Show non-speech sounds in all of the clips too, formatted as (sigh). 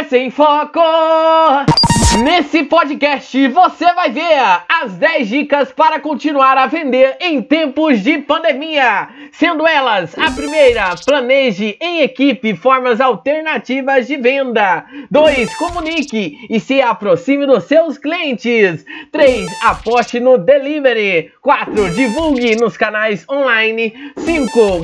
Comércio em Foco! Nesse podcast você vai ver as 10 dicas para continuar a vender em tempos de pandemia. Sendo elas: a primeira, planeje em equipe formas alternativas de venda. 2. Comunique e se aproxime dos seus clientes. 3. Aposte no delivery. 4. Divulgue nos canais online. 5.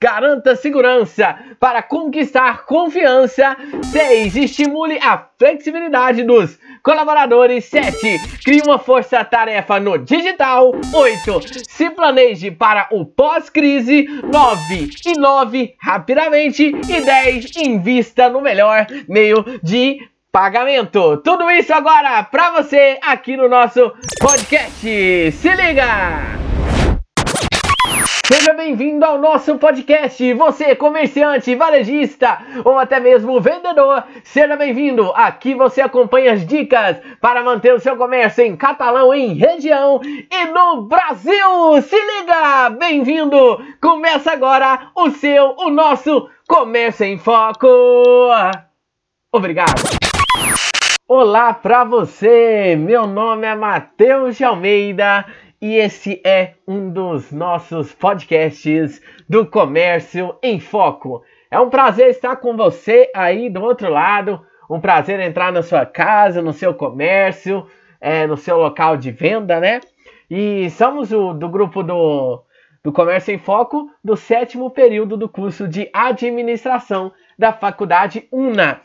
Garanta segurança para conquistar confiança. 6. Estimule a flexibilidade dos colaboradores. 7. Crie uma força-tarefa no digital. 8. Se planeje para o pós-crise. 9. Inove rapidamente. E 10. Invista no melhor meio de pagamento. Tudo isso agora para você aqui no nosso podcast. Se liga! Seja bem-vindo ao nosso podcast. Você, comerciante, varejista ou até mesmo vendedor, seja bem-vindo. Aqui você acompanha as dicas para manter o seu comércio em catalão, em região e no Brasil. Se liga! Bem-vindo! Começa agora o seu, o nosso Comércio em Foco. Obrigado. Olá para você. Meu nome é Matheus de Almeida e esse é um dos nossos podcasts do Comércio em Foco. É um prazer estar com você aí do outro lado, um prazer entrar na sua casa, no seu comércio, é, no seu local de venda, né? E somos o, do grupo do, do Comércio em Foco do sétimo período do curso de Administração da Faculdade UNA.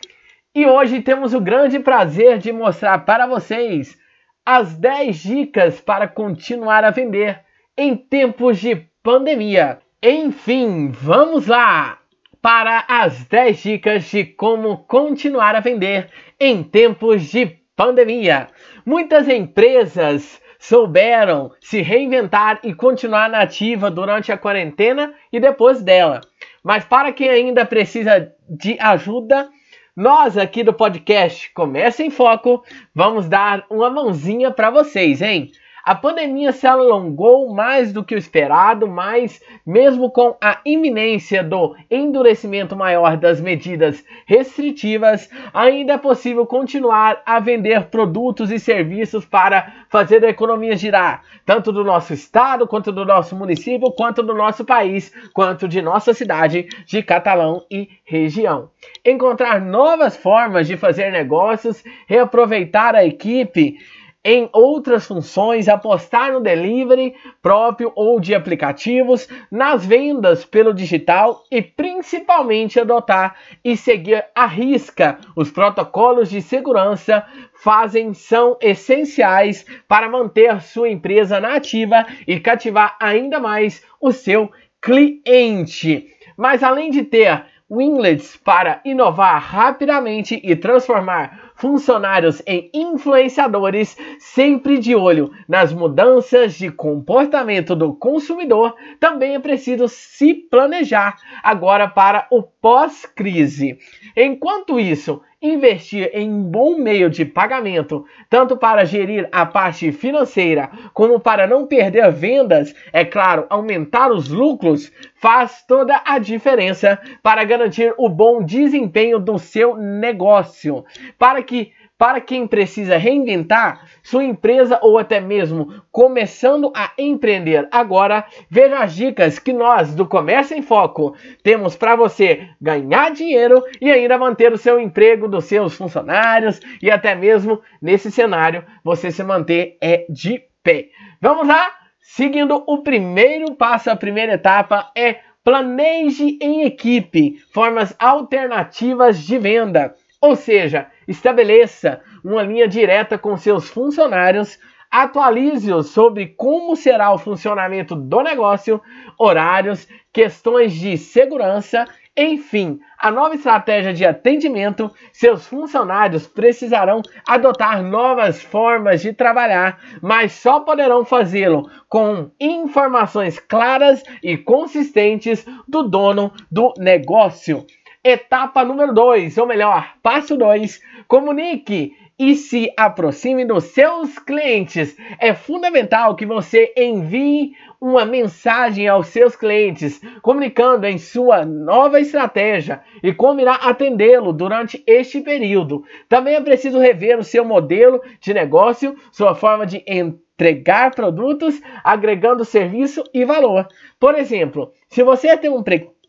E hoje temos o grande prazer de mostrar para vocês as 10 dicas para continuar a vender em tempos de pandemia. Enfim, vamos lá para as 10 dicas de como continuar a vender em tempos de pandemia. Muitas empresas souberam se reinventar e continuar na ativa durante a quarentena e depois dela. Mas para quem ainda precisa de ajuda, nós aqui do podcast Comércio em Foco vamos dar uma mãozinha para vocês, hein? A pandemia se alongou mais do que o esperado, mas mesmo com a iminência do endurecimento maior das medidas restritivas, ainda é possível continuar a vender produtos e serviços para fazer a economia girar, tanto do nosso estado, quanto do nosso município, quanto do nosso país, quanto de nossa cidade de Catalão e região. Encontrar novas formas de fazer negócios, reaproveitar a equipe em outras funções, apostar no delivery próprio ou de aplicativos, nas vendas pelo digital e principalmente adotar e seguir à risca os protocolos de segurança fazem são essenciais para manter sua empresa na ativa e cativar ainda mais o seu cliente. Mas além de ter winglets para inovar rapidamente e transformar funcionários em influenciadores, sempre de olho nas mudanças de comportamento do consumidor, também é preciso se planejar agora para o pós-crise. Enquanto isso, investir em um bom meio de pagamento, tanto para gerir a parte financeira como para não perder vendas, é claro, aumentar os lucros, faz toda a diferença para garantir o bom desempenho do seu negócio. Para que para quem precisa reinventar sua empresa ou até mesmo começando a empreender agora, veja as dicas que nós do Comércio em Foco temos para você ganhar dinheiro e ainda manter o seu emprego dos seus funcionários e até mesmo nesse cenário você se manter é de pé. Vamos lá? Seguindo o primeiro passo, a primeira etapa é planeje em equipe formas alternativas de venda. Ou seja, estabeleça uma linha direta com seus funcionários, atualize-os sobre como será o funcionamento do negócio, horários, questões de segurança, enfim, a nova estratégia de atendimento, seus funcionários precisarão adotar novas formas de trabalhar, mas só poderão fazê-lo com informações claras e consistentes do dono do negócio. Etapa número 2, ou melhor, passo 2, comunique e se aproxime dos seus clientes. É fundamental que você envie uma mensagem aos seus clientes, comunicando em sua nova estratégia e como irá atendê-lo durante este período. Também é preciso rever o seu modelo de negócio, sua forma de entregar produtos, agregando serviço e valor. Por exemplo, se você tem um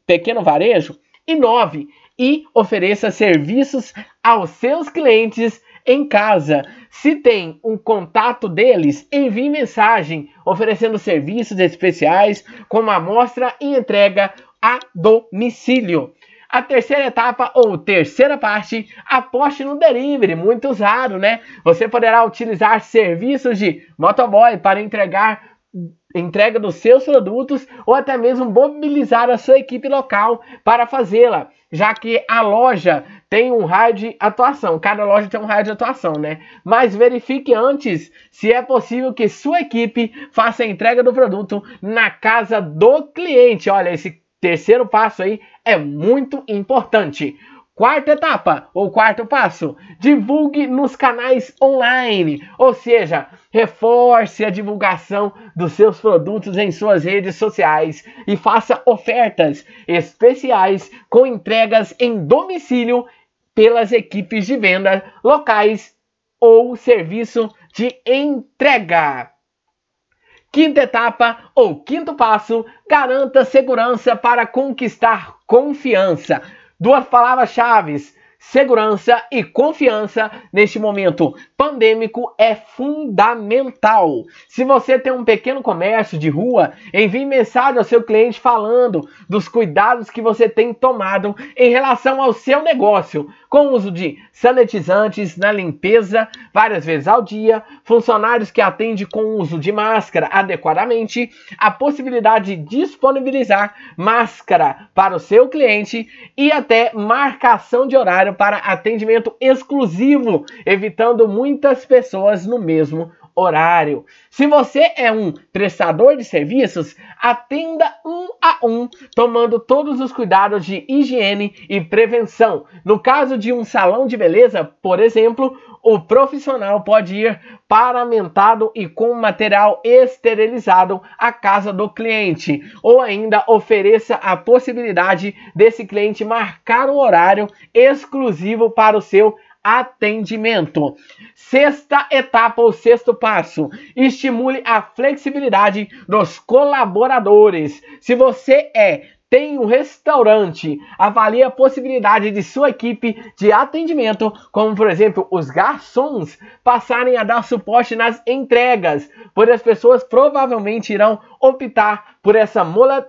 pequeno varejo, inove e ofereça serviços aos seus clientes em casa. Se tem um contato deles, envie mensagem oferecendo serviços especiais como amostra e entrega a domicílio. A terceira etapa ou terceira parte, aposte no delivery, muito usado, né? Você poderá utilizar serviços de motoboy para entregar entrega dos seus produtos ou até mesmo mobilizar a sua equipe local para fazê-la, já que a loja tem um raio de atuação. Cada loja tem um raio de atuação, né? Mas verifique antes se é possível que sua equipe faça a entrega do produto na casa do cliente. Olha, esse terceiro passo aí é muito importante. Quarta etapa, ou quarto passo, divulgue nos canais online, ou seja, reforce a divulgação dos seus produtos em suas redes sociais e faça ofertas especiais com entregas em domicílio pelas equipes de venda locais ou serviço de entrega. Quinta etapa ou quinto passo, garanta segurança para conquistar confiança duas palavras-chave segurança e confiança neste momento pandêmico é fundamental. Se você tem um pequeno comércio de rua, envie mensagem ao seu cliente falando dos cuidados que você tem tomado em relação ao seu negócio, com uso de sanitizantes na limpeza várias vezes ao dia, funcionários que atendem com o uso de máscara adequadamente, a possibilidade de disponibilizar máscara para o seu cliente e até marcação de horário para atendimento exclusivo, evitando muitas pessoas no mesmo horário. Se você é um prestador de serviços, atenda um a um, tomando todos os cuidados de higiene e prevenção. No caso de um salão de beleza, por exemplo, o profissional pode ir paramentado e com material esterilizado à casa do cliente, ou ainda ofereça a possibilidade desse cliente marcar um horário exclusivo para o seu atendimento. Sexta etapa ou sexto passo: estimule a flexibilidade dos colaboradores. Se você é tem um restaurante, avalie a possibilidade de sua equipe de atendimento, como por exemplo os garçons, passarem a dar suporte nas entregas, pois as pessoas provavelmente irão optar por essa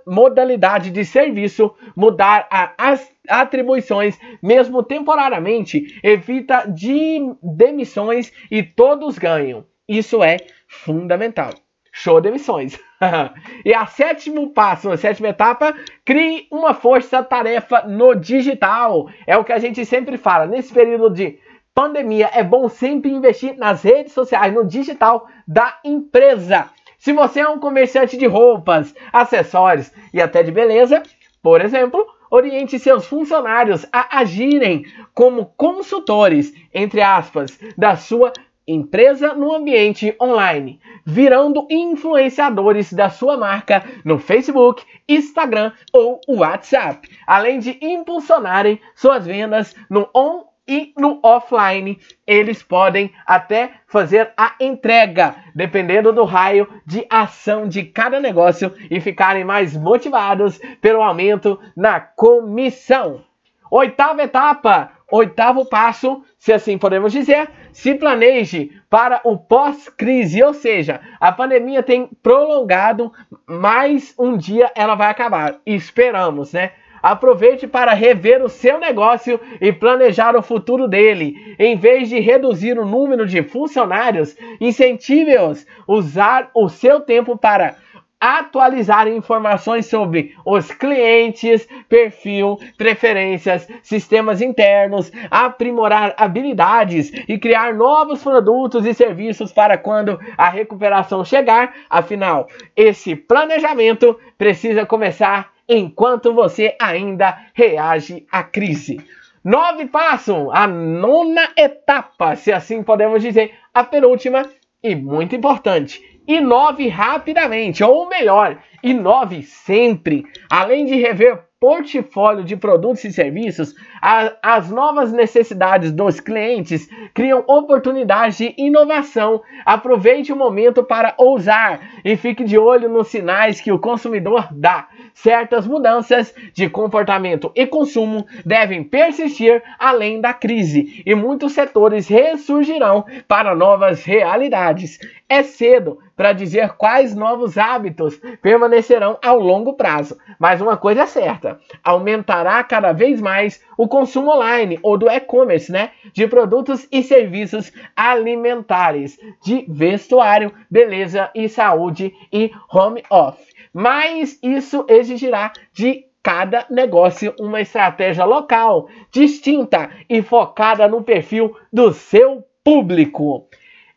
modalidade de serviço, mudar as atribuições, mesmo temporariamente, evita de demissões e todos ganham. Isso é fundamental. Show de missões. (laughs) e a sétimo passo, a sétima etapa, crie uma força-tarefa no digital. É o que a gente sempre fala. Nesse período de pandemia, é bom sempre investir nas redes sociais, no digital da empresa. Se você é um comerciante de roupas, acessórios e até de beleza, por exemplo, oriente seus funcionários a agirem como consultores, entre aspas, da sua empresa no ambiente online, virando influenciadores da sua marca no Facebook, Instagram ou WhatsApp, além de impulsionarem suas vendas no on e no offline. Eles podem até fazer a entrega, dependendo do raio de ação de cada negócio e ficarem mais motivados pelo aumento na comissão. Oitava etapa, oitavo passo, se assim podemos dizer, se planeje para o pós-crise, ou seja, a pandemia tem prolongado, mais um dia ela vai acabar. Esperamos, né? Aproveite para rever o seu negócio e planejar o futuro dele. Em vez de reduzir o número de funcionários, incentive-os a usar o seu tempo para atualizar informações sobre os clientes, perfil, preferências, sistemas internos, aprimorar habilidades e criar novos produtos e serviços para quando a recuperação chegar. Afinal, esse planejamento precisa começar enquanto você ainda reage à crise. Nove passo, a nona etapa, se assim podemos dizer, a penúltima e muito importante. Inove rapidamente, ou melhor, inove sempre. Além de rever portfólio de produtos e serviços, a, as novas necessidades dos clientes criam oportunidades de inovação. Aproveite o momento para ousar e fique de olho nos sinais que o consumidor dá. Certas mudanças de comportamento e consumo devem persistir além da crise e muitos setores ressurgirão para novas realidades. É cedo para dizer quais novos hábitos permanecerão ao longo prazo, mas uma coisa é certa: aumentará cada vez mais o consumo online ou do e-commerce, né, de produtos e serviços alimentares, de vestuário, beleza e saúde e home office. Mas isso exigirá de cada negócio uma estratégia local, distinta e focada no perfil do seu público.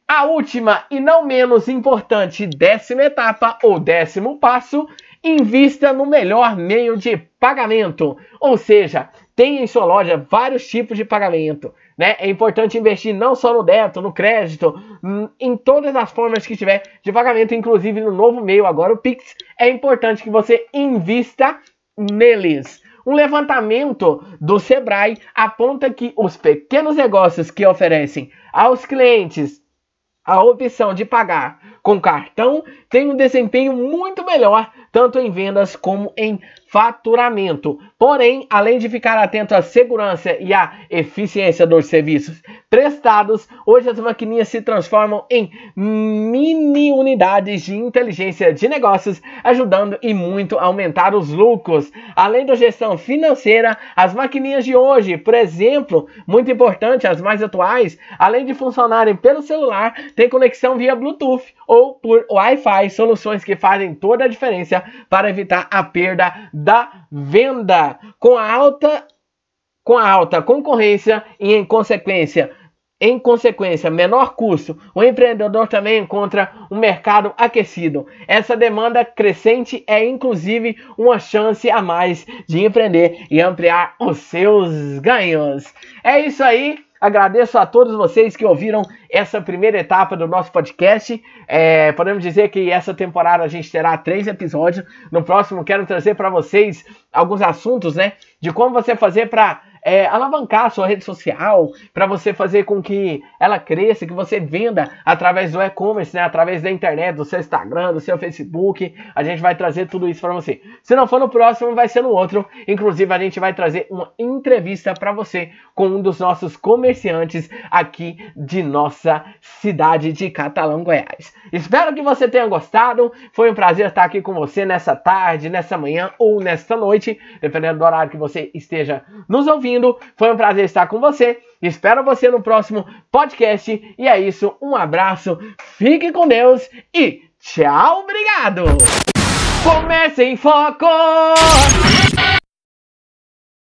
A última e não menos importante décima etapa ou décimo passo, invista no melhor meio de pagamento. Ou seja, tem em sua loja vários tipos de pagamento. Né? É importante investir não só no débito, no crédito, hum, em todas as formas que tiver de pagamento, inclusive no novo meio agora, o Pix. É importante que você invista neles. Um levantamento do Sebrae aponta que os pequenos negócios que oferecem aos clientes a opção de pagar com cartão tem um desempenho muito melhor, tanto em vendas como em faturamento. Porém, além de ficar atento à segurança e à eficiência dos serviços prestados, hoje as maquininhas se transformam em mini unidades de inteligência de negócios, ajudando e muito a aumentar os lucros. Além da gestão financeira, as maquininhas de hoje, por exemplo, muito importante, as mais atuais, além de funcionarem pelo celular, têm conexão via Bluetooth ou por Wi-Fi, soluções que fazem toda a diferença para evitar a perda da venda com a alta com a alta concorrência e em consequência em consequência, menor custo, o empreendedor também encontra um mercado aquecido. Essa demanda crescente é inclusive uma chance a mais de empreender e ampliar os seus ganhos. É isso aí. Agradeço a todos vocês que ouviram essa primeira etapa do nosso podcast. É, podemos dizer que essa temporada a gente terá três episódios. No próximo, quero trazer para vocês alguns assuntos, né? De como você fazer para é, alavancar a sua rede social, para você fazer com que ela cresça, que você venda através do e-commerce, né, através da internet, do seu Instagram, do seu Facebook. A gente vai trazer tudo isso para você. Se não for no próximo, vai ser no outro. Inclusive, a gente vai trazer uma entrevista para você com um dos nossos comerciantes aqui de nossa cidade de Catalão, Goiás. Espero que você tenha gostado. Foi um prazer estar aqui com você nessa tarde, nessa manhã ou nesta noite, dependendo do horário que você esteja nos ouvindo Foi um prazer estar com você. Espero você no próximo podcast. E é isso. Um abraço. Fique com Deus e tchau. Obrigado. Comece em foco.